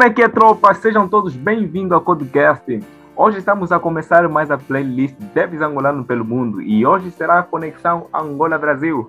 Como é que é, tropa? Sejam todos bem-vindos ao Codecast. Hoje estamos a começar mais a playlist Devs Angolano pelo Mundo e hoje será a conexão Angola-Brasil.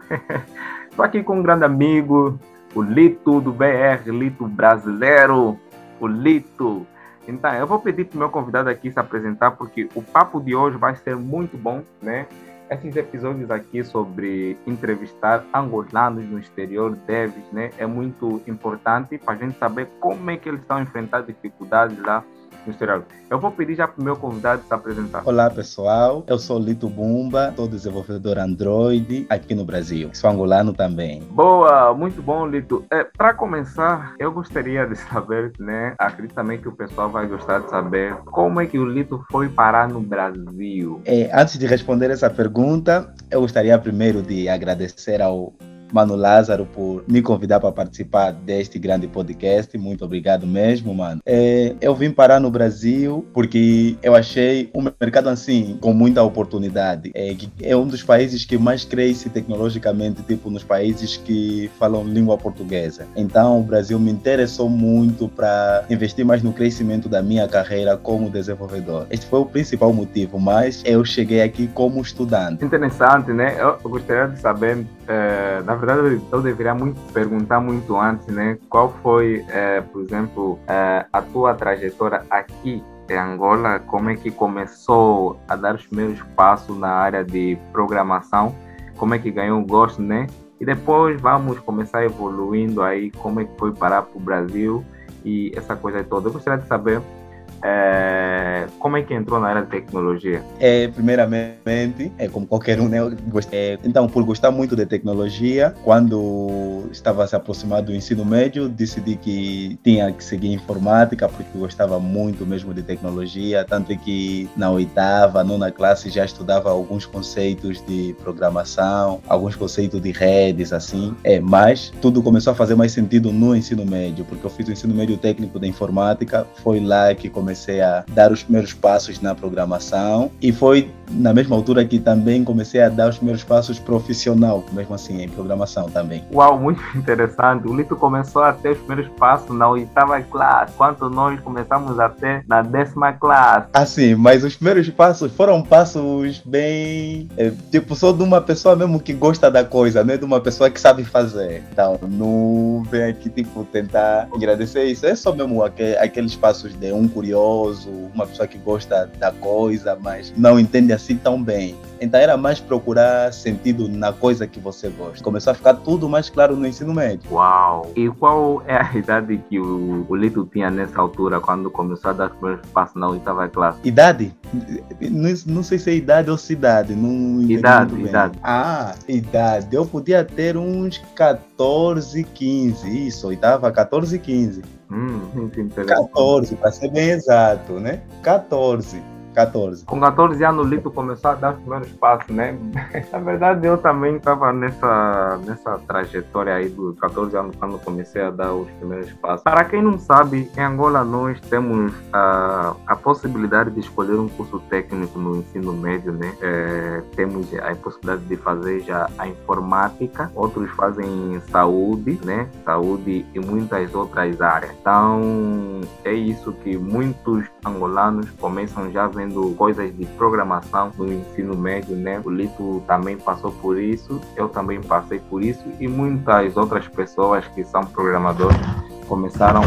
Estou aqui com um grande amigo, o Lito do BR, Lito brasileiro, o Lito. Então, eu vou pedir para o meu convidado aqui se apresentar porque o papo de hoje vai ser muito bom, né? Esses episódios aqui sobre entrevistar angolanos no exterior, devs, né, é muito importante para a gente saber como é que eles estão enfrentando dificuldades lá exterior. Eu vou pedir já para o meu convidado se apresentar. Olá, pessoal. Eu sou Lito Bumba, sou desenvolvedor Android aqui no Brasil. Sou angolano também. Boa, muito bom, Lito. É, para começar, eu gostaria de saber, né? Acredito também que o pessoal vai gostar de saber como é que o Lito foi parar no Brasil. É, antes de responder essa pergunta, eu gostaria primeiro de agradecer ao Mano Lázaro, por me convidar para participar deste grande podcast. Muito obrigado mesmo, mano. É, eu vim parar no Brasil porque eu achei um mercado assim com muita oportunidade. É, é um dos países que mais cresce tecnologicamente, tipo nos países que falam língua portuguesa. Então, o Brasil me interessou muito para investir mais no crescimento da minha carreira como desenvolvedor. Este foi o principal motivo, mas eu cheguei aqui como estudante. Interessante, né? Eu gostaria de saber, é, na verdade, eu deveria muito perguntar muito antes, né? Qual foi, é, por exemplo, é, a tua trajetória aqui em Angola? Como é que começou a dar os primeiros passos na área de programação? Como é que ganhou o gosto, né? E depois vamos começar evoluindo aí, como é que foi parar para o Brasil e essa coisa toda. Eu gostaria de saber como é que entrou na área de tecnologia? É, primeiramente, é como qualquer um, né? É, então, por gostar muito de tecnologia, quando estava se aproximando do ensino médio, decidi que tinha que seguir informática, porque gostava muito mesmo de tecnologia, tanto que na oitava, nona classe já estudava alguns conceitos de programação, alguns conceitos de redes, assim. É, mas tudo começou a fazer mais sentido no ensino médio, porque eu fiz o ensino médio técnico de informática, foi lá que comecei a dar os primeiros passos na programação e foi na mesma altura que também comecei a dar os primeiros passos profissional, mesmo assim, em programação também. Uau, muito interessante. O Lito começou a ter os primeiros passos na oitava classe, quanto nós começamos a ter na décima classe. Assim, mas os primeiros passos foram passos bem. É, tipo, sou de uma pessoa mesmo que gosta da coisa, não é de uma pessoa que sabe fazer. Então, não vem aqui, tipo, tentar agradecer isso. É só mesmo aqueles passos de um curioso, uma pessoa que gosta da coisa, mas não entende assim tão bem. Então era mais procurar sentido na coisa que você gosta. Começou a ficar tudo mais claro no ensino médio. Uau! E qual é a idade que o, o Lito tinha nessa altura, quando começou a dar os primeiros passos na oitava classe? Idade? Não, não sei se é idade ou cidade. Não idade, idade. Ah, idade. Eu podia ter uns 14, 15. Isso, oitava, 14, 15. Hum, 14, para ser bem exato, né? 14. 14. Com 14 anos, o Lito começou a dar os primeiros passos, né? Na verdade, eu também estava nessa, nessa trajetória aí dos 14 anos, quando comecei a dar os primeiros passos. Para quem não sabe, em Angola nós temos a, a possibilidade de escolher um curso técnico no ensino médio, né? É, temos a possibilidade de fazer já a informática, outros fazem saúde, né? Saúde e muitas outras áreas. Então, é isso que muitos angolanos começam já a fazendo coisas de programação no ensino médio, né? O Lito também passou por isso, eu também passei por isso e muitas outras pessoas que são programadores começaram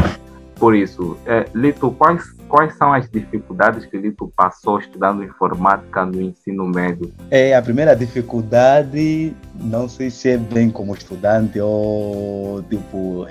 por isso. É, Lito, quais, quais são as dificuldades que Lito passou estudando informática no ensino médio? É, a primeira dificuldade, não sei se é bem como estudante ou tipo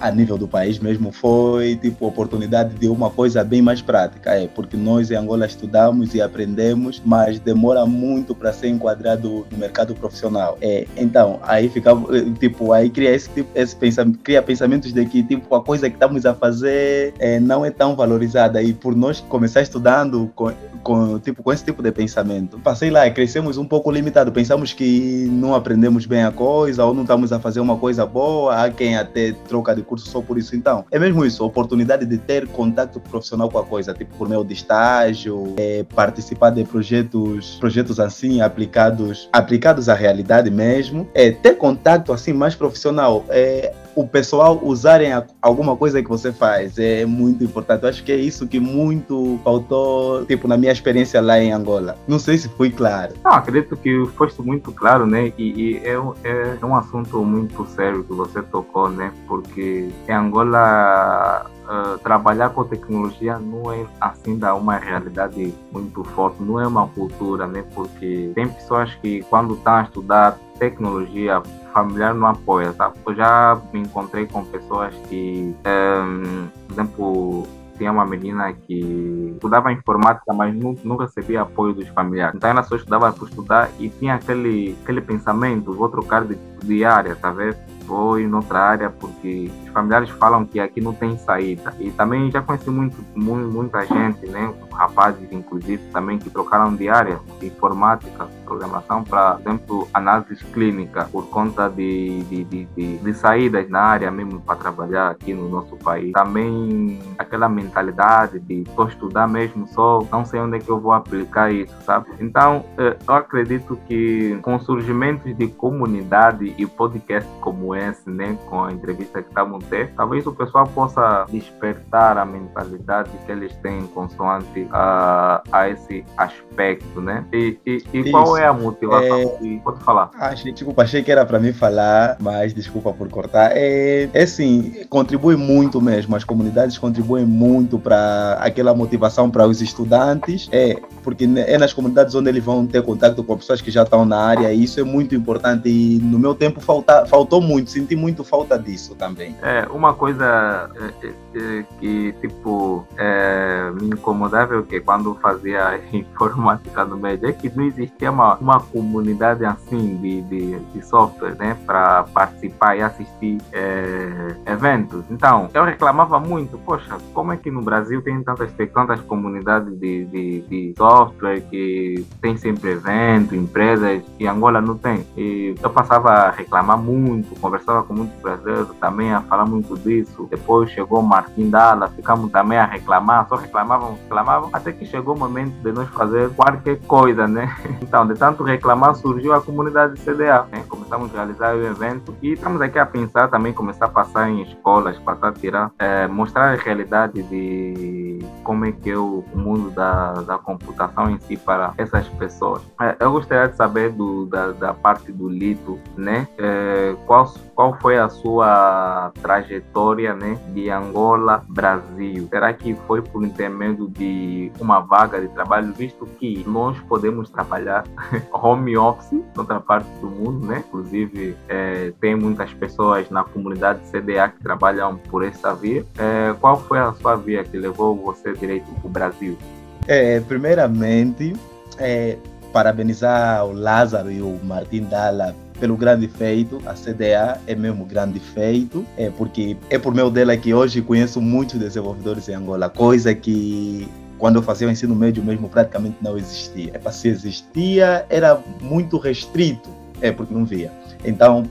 a nível do país mesmo foi tipo oportunidade de uma coisa bem mais prática, é porque nós em Angola estudamos e aprendemos, mas demora muito para ser enquadrado no mercado profissional. É, então aí ficava tipo aí cria esse tipo esse pensamento, cria pensamentos de que tipo a coisa que estamos a fazer é, não é tão valorizada. E por nós começar estudando com, com tipo com esse tipo de pensamento, passei lá crescemos um pouco limitado, pensamos que não aprendemos bem a coisa ou não estamos a fazer uma coisa boa, há quem até troca de curso só por isso. Então, é mesmo isso, a oportunidade de ter contato profissional com a coisa, tipo por meio de estágio, é, participar de projetos, projetos assim aplicados, aplicados à realidade mesmo, é ter contato assim mais profissional. É, o pessoal usarem alguma coisa que você faz é muito importante. Eu acho que é isso que muito faltou, tipo, na minha experiência lá em Angola. Não sei se fui claro. Não, acredito que foste muito claro, né? E, e é, é, um assunto muito sério que você tocou, né? Porque em Angola Uh, trabalhar com tecnologia não é assim da uma realidade muito forte, não é uma cultura, né? Porque tem pessoas que quando estão a estudar tecnologia familiar não apoia, tá? Eu já me encontrei com pessoas que, um, por exemplo, tinha uma menina que estudava informática, mas não, não recebia apoio dos familiares. Então ela só estudava por estudar e tinha aquele, aquele pensamento, vou trocar de, de área, tá vendo? Vou em outra área porque os familiares falam que aqui não tem saída. E também já conheci muito, muito muita gente, né? Rapazes, inclusive, também que trocaram de área de informática, programação, para, por exemplo, análise clínica, por conta de, de, de, de, de saídas na área mesmo para trabalhar aqui no nosso país. Também aquela mentalidade de só estudar mesmo, só não sei onde é que eu vou aplicar isso, sabe? Então, eh, eu acredito que com surgimentos de comunidade e podcast como esse, né? Com a entrevista que estamos ter, talvez o pessoal possa despertar a mentalidade que eles têm consoante a, a esse aspecto, né? E, e, e qual é a motivação? É... Pode falar. Achei, desculpa, achei que era para mim falar, mas desculpa por cortar. É, é sim, contribui muito mesmo, as comunidades contribuem muito para aquela motivação para os estudantes, é, porque é nas comunidades onde eles vão ter contato com pessoas que já estão na área, e isso é muito importante e no meu tempo falta, faltou muito, senti muito falta disso também. É, uma coisa é, é, é, que, tipo, é, me incomodava que quando fazia informática no médio é que não existia uma, uma comunidade assim de, de, de software, né, para participar e assistir é, eventos. Então, eu reclamava muito, poxa, como é que no Brasil tem tantas, tantas comunidades de, de, de software que tem sempre evento, empresas, e Angola não tem. E eu passava a reclamar muito, conversava com muitos brasileiros também a falar muito disso. Depois chegou Martin Dalla, ficamos também a reclamar, só reclamavam, reclamavam, até que chegou o momento de nós fazer qualquer coisa, né? Então, de tanto reclamar, surgiu a comunidade CDA. Né? Começamos a realizar o evento e estamos aqui a pensar também, começar a passar em escolas, passar a tirar, é, mostrar a realidade de como é que é o mundo da, da computação em si para essas pessoas. É, eu gostaria de saber do, da, da parte do Lito, né? É, qual, qual foi a sua trajetória né, de Angola, Brasil? Será que foi por intermédio de uma vaga de trabalho, visto que nós podemos trabalhar home office em outra parte do mundo, né? Inclusive, é, tem muitas pessoas na comunidade CDA que trabalham por essa via. É, qual foi a sua via que levou você direito para o Brasil? É, primeiramente, é, parabenizar o Lázaro e o Martin Dalla pelo grande feito. A CDA é mesmo grande feito, é porque é por meio dela que hoje conheço muitos desenvolvedores em Angola, coisa que quando eu fazia o ensino médio mesmo praticamente não existia. É, se existia, era muito restrito, é porque não via. Então,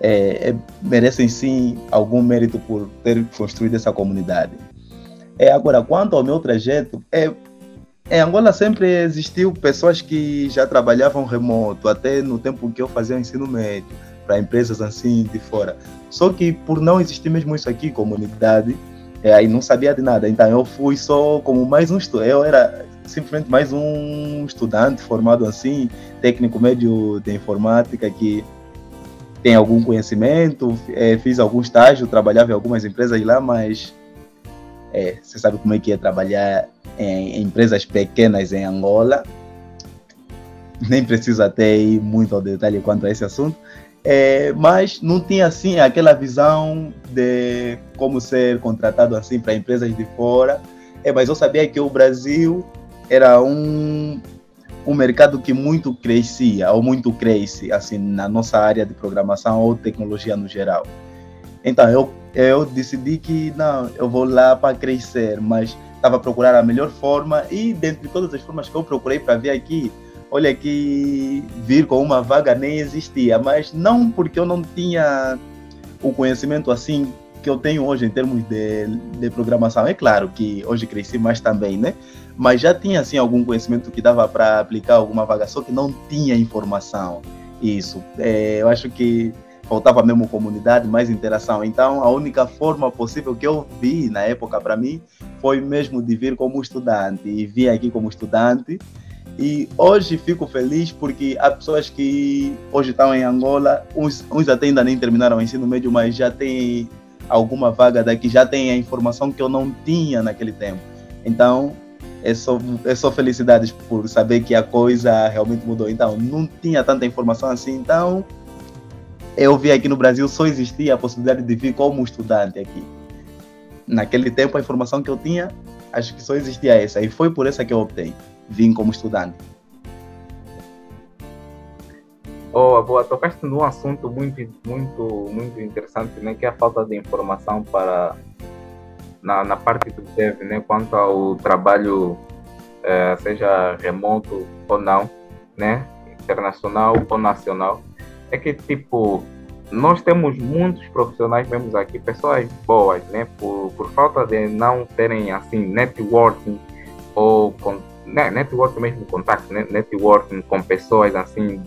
é, é, merecem sim algum mérito por ter construído essa comunidade. É, agora, quanto ao meu trajeto, é, em Angola sempre existiu pessoas que já trabalhavam remoto, até no tempo que eu fazia ensino médio, para empresas assim de fora. Só que por não existir mesmo isso aqui, comunidade, é, aí não sabia de nada. Então eu fui só como mais um estudante. Eu era simplesmente mais um estudante formado assim, técnico médio de informática que tem algum conhecimento, é, fiz algum estágio, trabalhava em algumas empresas lá, mas é, você sabe como é que é trabalhar em, em empresas pequenas em Angola. Nem preciso até ir muito ao detalhe quanto a esse assunto. É, mas não tinha assim aquela visão de como ser contratado assim para empresas de fora. É, mas eu sabia que o Brasil era um, um mercado que muito crescia ou muito cresce assim na nossa área de programação ou tecnologia no geral. Então eu eu decidi que não, eu vou lá para crescer, mas estava a procurar a melhor forma e dentre todas as formas que eu procurei para vir aqui, olha que vir com uma vaga nem existia, mas não porque eu não tinha o conhecimento assim que eu tenho hoje em termos de, de programação. É claro que hoje cresci mais também, né? Mas já tinha assim algum conhecimento que dava para aplicar alguma vaga, só que não tinha informação. Isso. É, eu acho que faltava mesmo comunidade, mais interação. Então, a única forma possível que eu vi na época para mim foi mesmo de vir como estudante e vim aqui como estudante. E hoje fico feliz porque há pessoas que hoje estão em Angola, uns, uns até ainda nem terminaram o ensino médio, mas já têm alguma vaga daqui, já têm a informação que eu não tinha naquele tempo. Então, é só, é só felicidades por saber que a coisa realmente mudou. Então, não tinha tanta informação assim. Então, eu vi aqui no Brasil só existia a possibilidade de vir como estudante aqui. Naquele tempo, a informação que eu tinha, acho que só existia essa. E foi por essa que eu optei. Vim como estudante. Boa, boa. Tocaste num assunto muito, muito, muito interessante, né? Que é a falta de informação para na, na parte do dev, né? Quanto ao trabalho, é, seja remoto ou não, né? Internacional ou nacional é que, tipo, nós temos muitos profissionais mesmo aqui, pessoas boas, né? Por, por falta de não terem, assim, networking ou com, né? networking mesmo, contato, né? networking com pessoas, assim,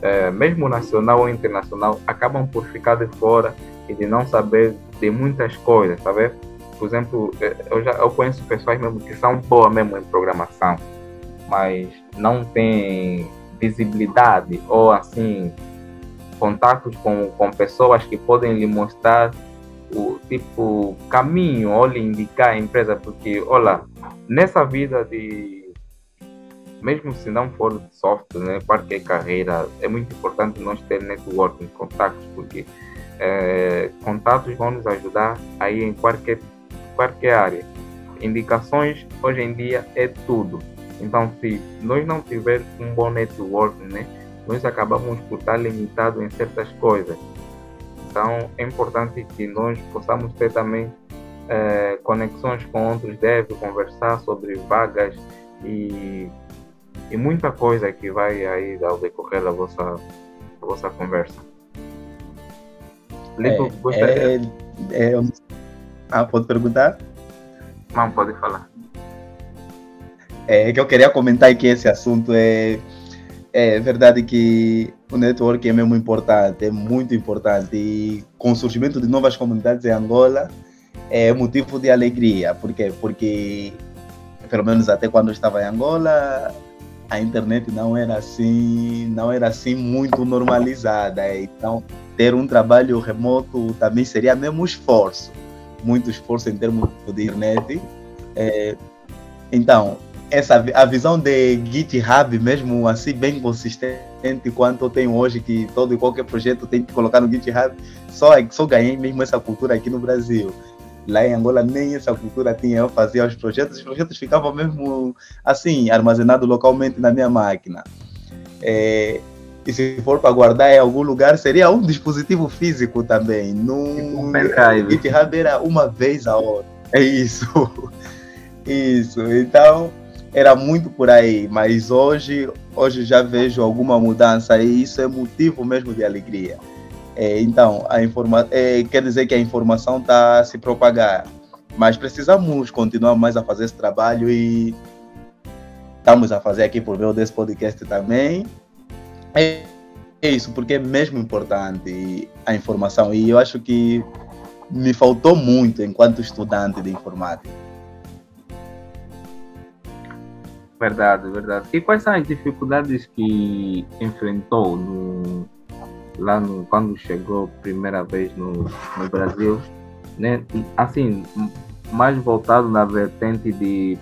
é, mesmo nacional ou internacional, acabam por ficar de fora e de não saber de muitas coisas, sabe? Por exemplo, é, eu já eu conheço pessoas mesmo que são boas mesmo em programação, mas não têm visibilidade ou assim contatos com, com pessoas que podem lhe mostrar o tipo caminho ou lhe indicar a empresa, porque olha, nessa vida de mesmo se não for software, né, qualquer carreira, é muito importante nós ter networking, contatos, porque é, contatos vão nos ajudar aí em qualquer, qualquer área. Indicações hoje em dia é tudo. Então, se nós não tivermos um bom networking, né, nós acabamos por estar limitados em certas coisas. Então, é importante que nós possamos ter também é, conexões com outros devs, conversar sobre vagas e, e muita coisa que vai aí ao decorrer da vossa, da vossa conversa. Lito, é, é, é, ah, pode perguntar? Não, pode falar. É que eu queria comentar que esse assunto é é verdade que o network é mesmo importante, é muito importante. E com o surgimento de novas comunidades em Angola, é motivo de alegria. Por quê? Porque, pelo menos até quando eu estava em Angola, a internet não era assim, não era assim muito normalizada. Então, ter um trabalho remoto também seria mesmo esforço, muito esforço em termos de internet. É, então, essa a visão de GitHub mesmo assim bem consistente quanto eu tenho hoje que todo e qualquer projeto tem que colocar no GitHub só só ganhei mesmo essa cultura aqui no Brasil. Lá em Angola nem essa cultura tinha eu fazia os projetos os projetos ficavam mesmo assim armazenados localmente na minha máquina. É, e se for para guardar em algum lugar seria um dispositivo físico também. No tipo GitHub era uma vez a hora. É isso. Isso então era muito por aí, mas hoje, hoje já vejo alguma mudança e isso é motivo mesmo de alegria. É, então, a informa é, quer dizer que a informação está se propagar, mas precisamos continuar mais a fazer esse trabalho e estamos a fazer aqui por meio desse podcast também. É isso, porque é mesmo importante a informação e eu acho que me faltou muito enquanto estudante de informática. Verdade, verdade. E quais são as dificuldades que enfrentou no, lá no, quando chegou primeira vez no, no Brasil? Né? Assim, mais voltado na vertente de,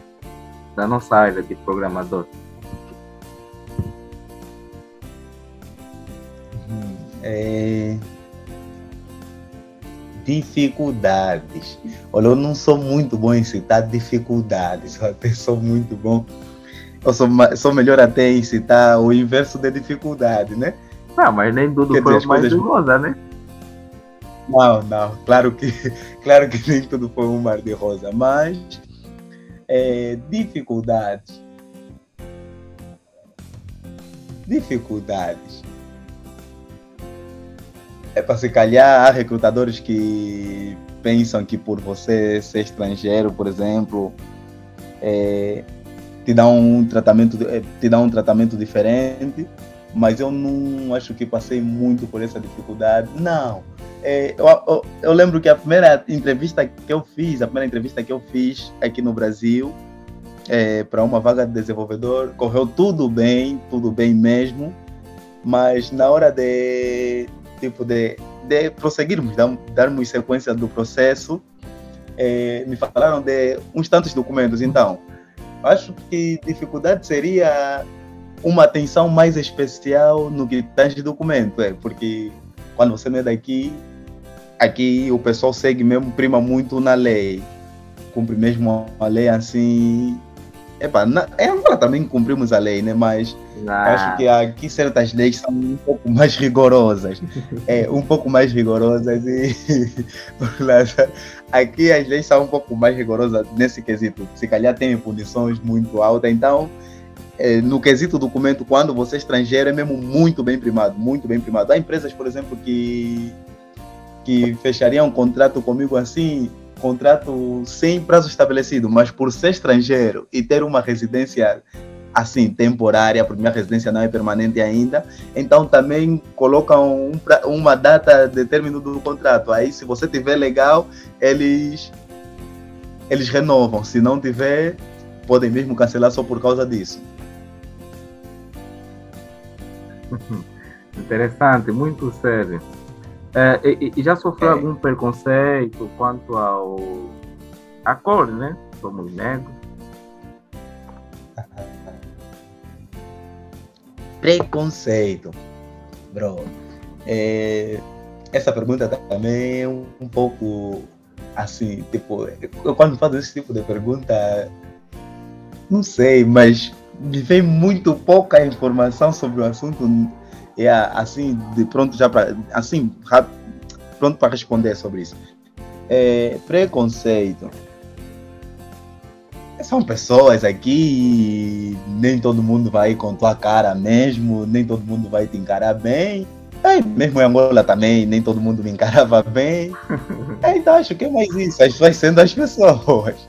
da nossa área de programador. É... Dificuldades. Olha, eu não sou muito bom em citar dificuldades, eu até sou muito bom eu sou, sou melhor até em citar o inverso da dificuldade, né? Não, mas nem tudo Quer foi dizer, mais coisas... rosa, né? Não, não, claro que, claro que nem tudo foi um mar de rosa, mas é, dificuldades. Dificuldades. É para se calhar há recrutadores que pensam que por você ser estrangeiro, por exemplo, é, te dá um tratamento, eh, te dá um tratamento diferente. mas eu não acho que passei muito por essa dificuldade. Não. É, eu, eu, eu, lembro que a primeira entrevista que eu fiz, a primeira entrevista que eu fiz aqui no Brasil, é, para uma vaga de desenvolvedor, correu tudo bem, tudo bem mesmo, mas na hora de, tipo, de, de prosseguirmos, dar, darmos sequência do processo, é, me falaram de uns tantos documentos. Então, acho que dificuldade seria uma atenção mais especial no que tange documento, é, porque quando você não é daqui, aqui o pessoal segue mesmo, prima muito na lei. Cumpre mesmo a lei assim. Epa, na, é Angola também cumprimos a lei, né? Mas acho que aqui certas leis são um pouco mais rigorosas. é, um pouco mais rigorosas e aqui as leis são um pouco mais rigorosas nesse quesito. Se calhar tem punições muito altas, então é, no quesito documento, quando você é estrangeiro, é mesmo muito bem primado, muito bem primado. Há empresas, por exemplo, que, que fechariam um contrato comigo assim, contrato sem prazo estabelecido, mas por ser estrangeiro e ter uma residência assim, temporária, porque minha residência não é permanente ainda, então também colocam um, uma data de término do contrato. Aí, se você tiver legal, eles, eles renovam. Se não tiver, podem mesmo cancelar só por causa disso. Interessante, muito sério. É, e, e, já sofreu é. algum preconceito quanto ao a cor, né? Somos negros. Preconceito, bro. É, essa pergunta também é um, um pouco assim, tipo, eu quando faço esse tipo de pergunta, não sei, mas me vem muito pouca informação sobre o assunto é assim de pronto já para assim pronto para responder sobre isso. É, preconceito. São pessoas aqui nem todo mundo vai com tua cara mesmo nem todo mundo vai te encarar bem. É, mesmo em Angola também nem todo mundo me encarava bem. É, então acho que é mais isso as pessoas sendo as pessoas.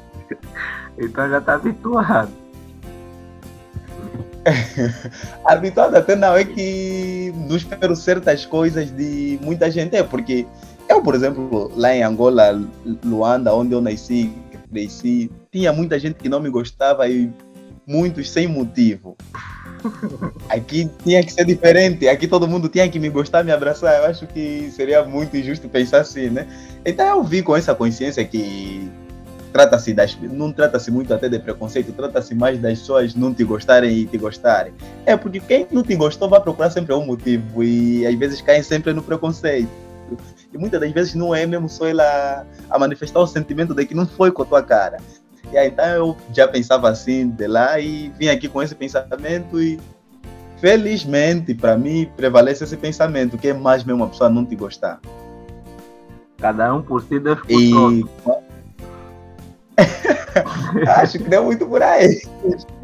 Então já está habituado habituado até não é que não espero certas coisas de muita gente. É porque eu, por exemplo, lá em Angola, Luanda, onde eu nasci, cresci, tinha muita gente que não me gostava e muitos sem motivo. Aqui tinha que ser diferente, aqui todo mundo tinha que me gostar, me abraçar. Eu acho que seria muito injusto pensar assim, né? Então eu vi com essa consciência que trata-se das não trata-se muito até de preconceito, trata-se mais das pessoas não te gostarem e te gostarem. É porque quem não te gostou vai procurar sempre um motivo e às vezes caem sempre no preconceito. E muitas das vezes não é mesmo só ela a manifestar o sentimento de que não foi com a tua cara. E aí, então eu já pensava assim de lá e vim aqui com esse pensamento e felizmente para mim prevalece esse pensamento que é mais mesmo uma pessoa não te gostar. Cada um por si, Deus por e... todos. Acho que não muito por aí.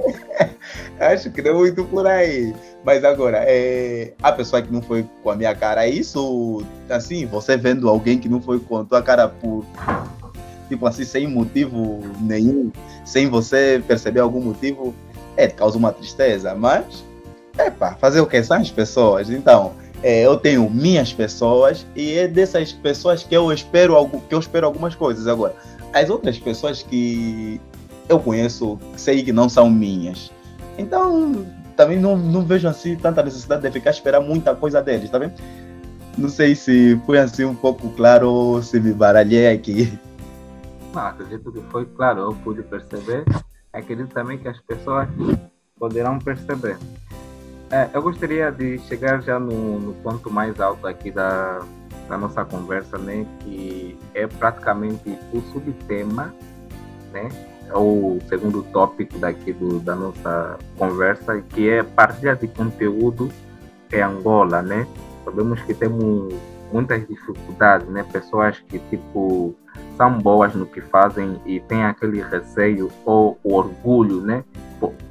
Acho que não muito por aí. Mas agora, é, a pessoa que não foi com a minha cara, isso, assim, você vendo alguém que não foi com a tua cara por, tipo assim, sem motivo nenhum, sem você perceber algum motivo, é, causa uma tristeza. Mas, é pá, fazer o que? São as pessoas. Então, é, eu tenho minhas pessoas e é dessas pessoas que eu espero algo, que eu espero algumas coisas agora as outras pessoas que eu conheço, sei que não são minhas. Então, também não, não vejo assim tanta necessidade de ficar esperando muita coisa deles, tá vendo? Não sei se foi assim um pouco claro ou se me baralhei aqui. Não, acredito que foi claro, eu pude perceber. Acredito também que as pessoas poderão perceber. É, eu gostaria de chegar já no, no ponto mais alto aqui da, da nossa conversa, né, que é praticamente o subtema, né, o segundo tópico daqui do, da nossa conversa, que é partilha de conteúdo em Angola, né? Sabemos que temos muitas dificuldades, né? Pessoas que tipo são boas no que fazem e tem aquele receio ou orgulho, né?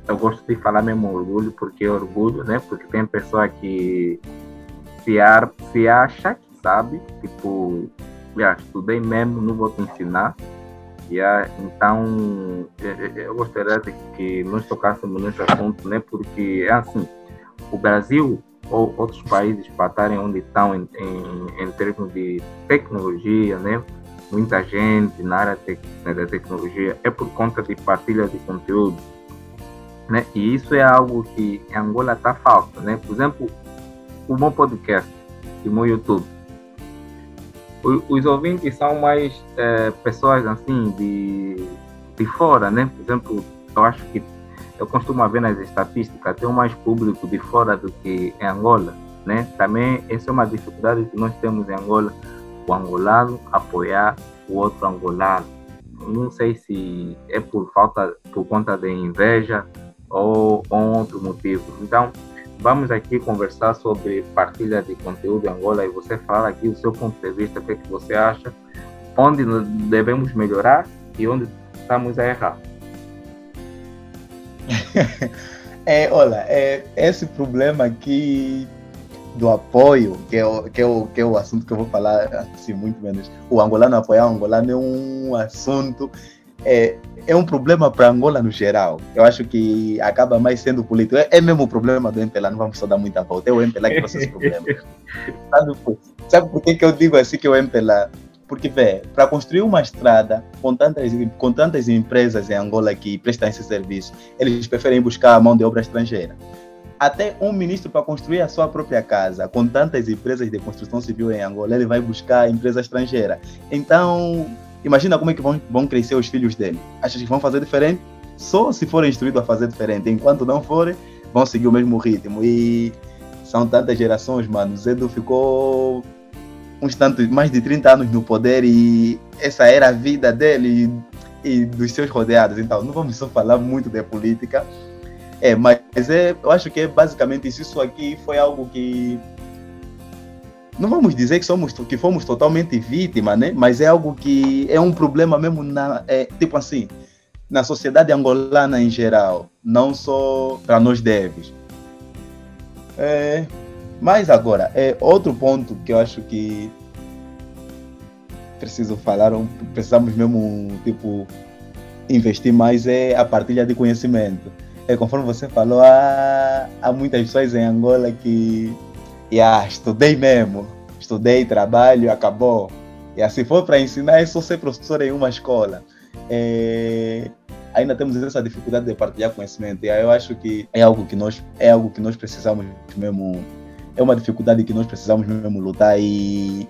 Eu gosto de falar mesmo orgulho porque é orgulho, né? Porque tem pessoa que se, ar, se acha que sabe, tipo, já estudei mesmo, não vou te ensinar. Yeah, então, eu gostaria de que nós tocássemos nesse assunto, né? Porque é assim, o Brasil ou outros países para estarem onde estão em, em, em termos de tecnologia, né? Muita gente na área te, né, da tecnologia é por conta de partilha de conteúdo, né? E isso é algo que em Angola está falta, né? Por exemplo, o meu podcast e o meu YouTube. Os ouvintes são mais é, pessoas assim de, de fora, né? Por exemplo, eu acho que eu costumo ver nas estatísticas, tem mais público de fora do que em Angola, né? Também essa é uma dificuldade que nós temos em Angola, o angolano apoiar o outro angolano. Não sei se é por falta, por conta de inveja ou, ou outro motivo. Então, vamos aqui conversar sobre partilha de conteúdo em Angola e você fala aqui o seu ponto de vista, o que, é que você acha, onde devemos melhorar e onde estamos a errar. é, olha, é, esse problema aqui do apoio, que é, o, que, é o, que é o assunto que eu vou falar assim, muito menos. O angolano apoiar o angolano é um assunto, é, é um problema para Angola no geral. Eu acho que acaba mais sendo político. É, é mesmo o problema do MPLA, não vamos só dar muita volta. É o MPLA que trouxe esse problema. sabe, sabe por que, que eu digo assim que é o MPLA? Porque, vê, para construir uma estrada com tantas, com tantas empresas em Angola que prestam esse serviço, eles preferem buscar a mão de obra estrangeira. Até um ministro, para construir a sua própria casa, com tantas empresas de construção civil em Angola, ele vai buscar empresa estrangeira. Então, imagina como é que vão, vão crescer os filhos dele. Achas que vão fazer diferente? Só se forem instruídos a fazer diferente. Enquanto não forem, vão seguir o mesmo ritmo. E são tantas gerações, mano. Zedo ficou uns tantos, mais de 30 anos no poder e essa era a vida dele e, e dos seus rodeados. Então, não vamos só falar muito de política, é, mas é, eu acho que é basicamente isso. Isso aqui foi algo que não vamos dizer que somos que fomos totalmente vítimas, né? Mas é algo que é um problema mesmo na é, tipo assim na sociedade angolana em geral, não só para nós devs. É, mas agora, é outro ponto que eu acho que preciso falar, precisamos mesmo, tipo, investir mais é a partilha de conhecimento. É, conforme você falou, há, há muitas pessoas em Angola que, yeah, estudei mesmo, estudei, trabalho, acabou. E assim for para ensinar, é só ser professor em uma escola. É, ainda temos essa dificuldade de partilhar conhecimento. E aí eu acho que é algo que nós, é algo que nós precisamos mesmo é uma dificuldade que nós precisamos mesmo lutar e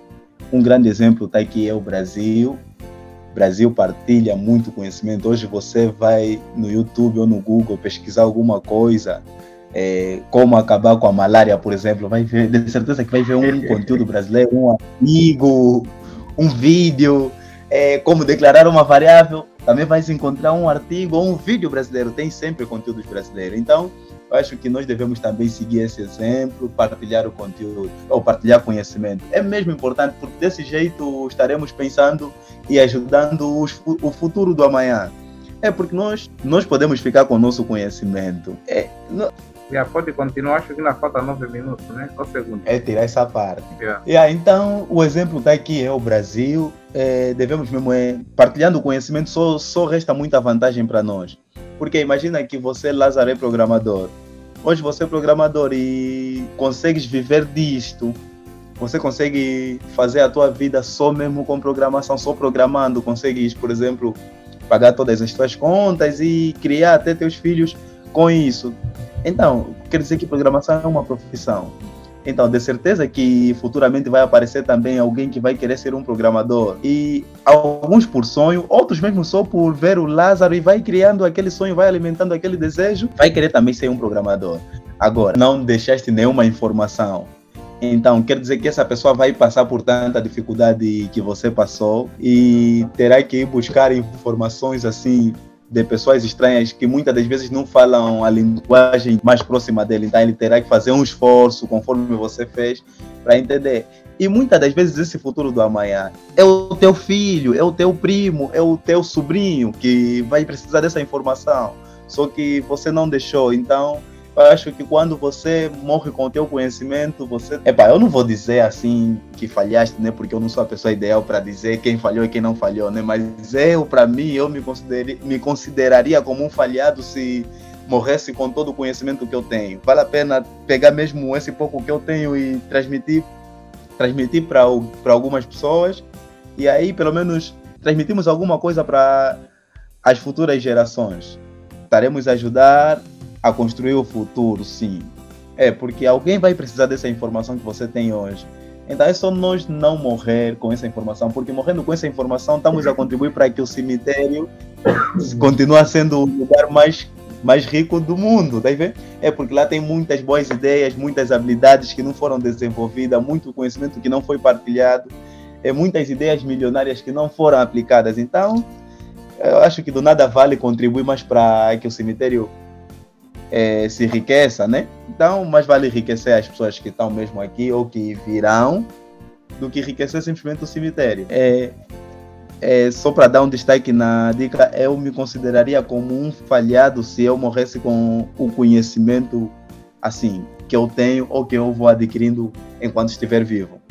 um grande exemplo está aqui é o Brasil. O Brasil partilha muito conhecimento. Hoje você vai no YouTube ou no Google pesquisar alguma coisa, é, como acabar com a malária, por exemplo, vai ver, de certeza que vai ver um conteúdo brasileiro, um artigo, um vídeo, é, como declarar uma variável, também vai encontrar um artigo ou um vídeo brasileiro, tem sempre conteúdos brasileiros. Então, eu acho que nós devemos também seguir esse exemplo, partilhar o conteúdo, ou partilhar conhecimento. É mesmo importante, porque desse jeito estaremos pensando e ajudando os, o futuro do amanhã. É porque nós, nós podemos ficar com o nosso conhecimento. É, não... Já pode continuar, acho que ainda falta nove minutos, né? Só segundo. É tirar essa parte. Yeah. Yeah, então, o exemplo está aqui é o Brasil. É, devemos mesmo, é, partilhando o conhecimento, só, só resta muita vantagem para nós. Porque imagina que você, Lázaro, é programador. Hoje você é programador e consegues viver disto. Você consegue fazer a tua vida só mesmo com programação, só programando. Consegues, por exemplo, pagar todas as tuas contas e criar até teus filhos com isso. Então, quer dizer que programação é uma profissão. Então, de certeza que futuramente vai aparecer também alguém que vai querer ser um programador. E alguns por sonho, outros mesmo só por ver o Lázaro e vai criando aquele sonho, vai alimentando aquele desejo, vai querer também ser um programador. Agora, não deixaste nenhuma informação. Então, quer dizer que essa pessoa vai passar por tanta dificuldade que você passou e terá que ir buscar informações assim de pessoas estranhas que muitas das vezes não falam a linguagem mais próxima dele, então ele terá que fazer um esforço conforme você fez para entender. E muitas das vezes esse futuro do amanhã é o teu filho, é o teu primo, é o teu sobrinho que vai precisar dessa informação. Só que você não deixou, então eu acho que quando você morre com o teu conhecimento, você. Epá, eu não vou dizer assim que falhaste, né? Porque eu não sou a pessoa ideal para dizer quem falhou e quem não falhou, né? Mas eu, para mim, eu me, me consideraria como um falhado se morresse com todo o conhecimento que eu tenho. Vale a pena pegar mesmo esse pouco que eu tenho e transmitir transmitir para algumas pessoas e aí pelo menos transmitimos alguma coisa para as futuras gerações. Estaremos a ajudar a construir o futuro, sim. É, porque alguém vai precisar dessa informação que você tem hoje. Então é só nós não morrer com essa informação, porque morrendo com essa informação estamos a contribuir para que o cemitério continue sendo o lugar mais mais rico do mundo, tá vendo? É porque lá tem muitas boas ideias, muitas habilidades que não foram desenvolvidas, muito conhecimento que não foi partilhado, é muitas ideias milionárias que não foram aplicadas. Então, eu acho que do nada vale contribuir mais para que o cemitério é, se enriqueça, né? Então, mais vale enriquecer as pessoas que estão mesmo aqui ou que virão do que enriquecer simplesmente o cemitério. É, é, só para dar um destaque na dica, eu me consideraria como um falhado se eu morresse com o conhecimento assim que eu tenho ou que eu vou adquirindo enquanto estiver vivo.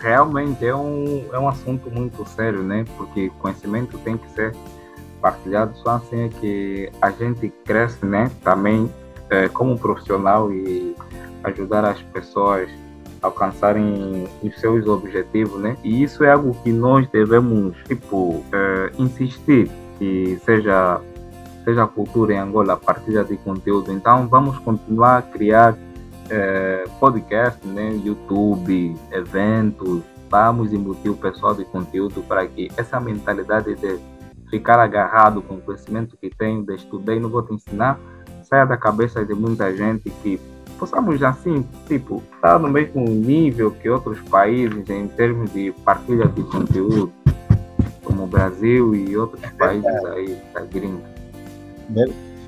Realmente é um, é um assunto muito sério, né? Porque conhecimento tem que ser partilhado, só assim é que a gente cresce, né? Também é, como profissional e ajudar as pessoas alcançarem os seus objetivos, né? E isso é algo que nós devemos, tipo, é, insistir que seja seja a cultura em Angola, a partilha de conteúdo. Então, vamos continuar a criar é, podcast, né? YouTube, eventos. Vamos embutir o pessoal de conteúdo para que essa mentalidade de ficar agarrado com o conhecimento que tenho, de estudei, não vou te ensinar, saia da cabeça de muita gente que possamos assim, tipo, estar tá no mesmo nível que outros países em termos de partilha de conteúdo, como o Brasil e outros é países aí da gringa.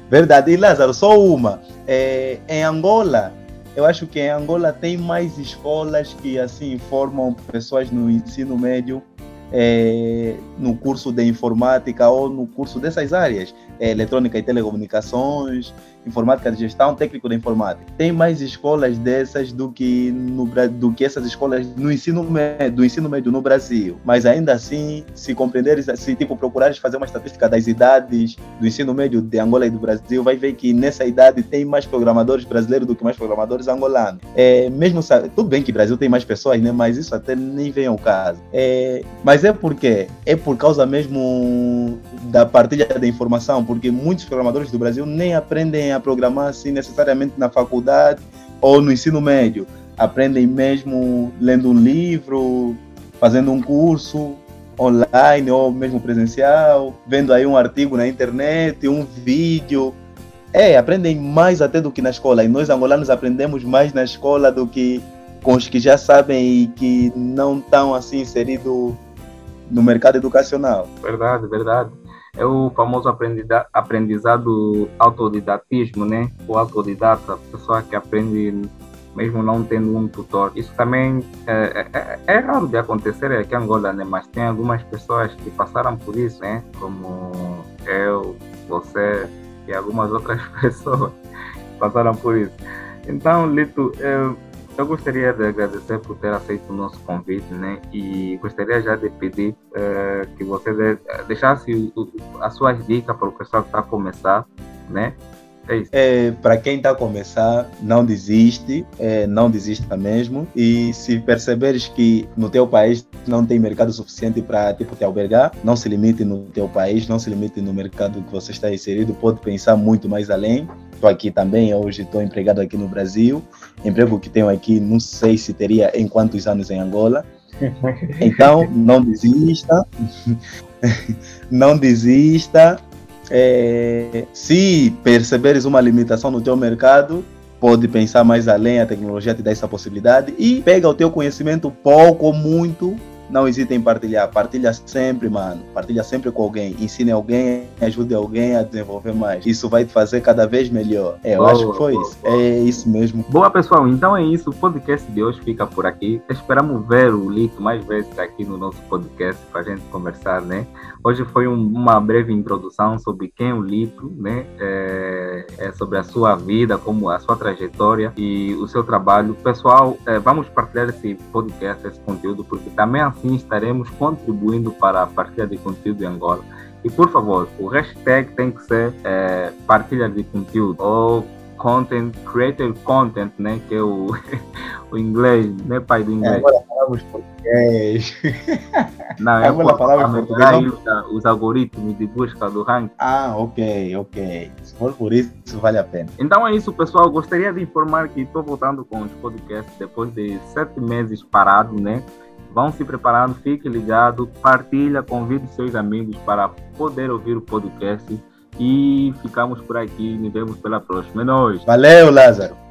Verdade. E Lázaro, só uma. É, em Angola, eu acho que em Angola tem mais escolas que assim formam pessoas no ensino médio é, no curso de informática ou no curso dessas áreas, é, eletrônica e telecomunicações, informática de gestão, técnico de informática. Tem mais escolas dessas do que, no, do que essas escolas no ensino médio, do ensino médio no Brasil. Mas ainda assim, se compreenderes, se tipo, procurares fazer uma estatística das idades do ensino médio de Angola e do Brasil, vai ver que nessa idade tem mais programadores brasileiros do que mais programadores angolanos. É, mesmo tudo bem que o Brasil tem mais pessoas, né? Mas isso até nem vem ao caso. É, mas é porque é por causa mesmo da partilha da informação, porque muitos programadores do Brasil nem aprendem a programar assim necessariamente na faculdade ou no ensino médio. Aprendem mesmo lendo um livro, fazendo um curso online ou mesmo presencial, vendo aí um artigo na internet, um vídeo. É, aprendem mais até do que na escola. E nós angolanos aprendemos mais na escola do que com os que já sabem e que não estão assim inseridos no mercado educacional. Verdade, verdade é o famoso aprendizado autodidatismo, né? O autodidata, a pessoa que aprende mesmo não tendo um tutor. Isso também é, é, é, é raro de acontecer aqui em Angola, né? Mas tem algumas pessoas que passaram por isso, né? Como eu, você e algumas outras pessoas passaram por isso. Então, Lito, eu eu gostaria de agradecer por ter aceito o nosso convite, né? E gostaria já de pedir uh, que você de, deixasse o, as suas dicas para o pessoal que está a começar, né? É. É, para quem está a começar, não desiste, é, não desista mesmo. E se perceberes que no teu país não tem mercado suficiente para tipo, te albergar, não se limite no teu país, não se limite no mercado que você está inserido, pode pensar muito mais além estou aqui também, hoje estou empregado aqui no Brasil. Emprego que tenho aqui, não sei se teria em quantos anos em Angola. Então, não desista. não desista. É, se perceberes uma limitação no teu mercado, pode pensar mais além, a tecnologia te dá essa possibilidade e pega o teu conhecimento pouco ou muito não hesite em partilhar. Partilha sempre, mano. Partilha sempre com alguém. Ensine alguém, ajude alguém a desenvolver mais. Isso vai te fazer cada vez melhor. É, eu boa, acho que foi boa, isso. Boa. É isso mesmo. Boa, pessoal. Então é isso. O podcast de hoje fica por aqui. Esperamos ver o Lito mais vezes aqui no nosso podcast para a gente conversar, né? Hoje foi um, uma breve introdução sobre quem é o Lito, né? É, é, sobre a sua vida, como a sua trajetória e o seu trabalho. Pessoal, é, vamos partilhar esse podcast, esse conteúdo, porque também assim estaremos contribuindo para a partilha de conteúdo em Angola. E por favor, o hashtag tem que ser é, partilha de conteúdo ou content, creator content, né? Que é o, o inglês, né, pai do inglês. É, agora falamos português. Não, é agora falamos português. Os algoritmos de busca do ranking. Ah, ok, ok. Se for por isso, isso vale a pena. Então é isso, pessoal. Gostaria de informar que estou voltando com os podcasts depois de sete meses parado, né? Vão se preparando, fique ligado, partilha, convide seus amigos para poder ouvir o podcast e ficamos por aqui. Nos vemos pela próxima. É nóis. Valeu, Lázaro.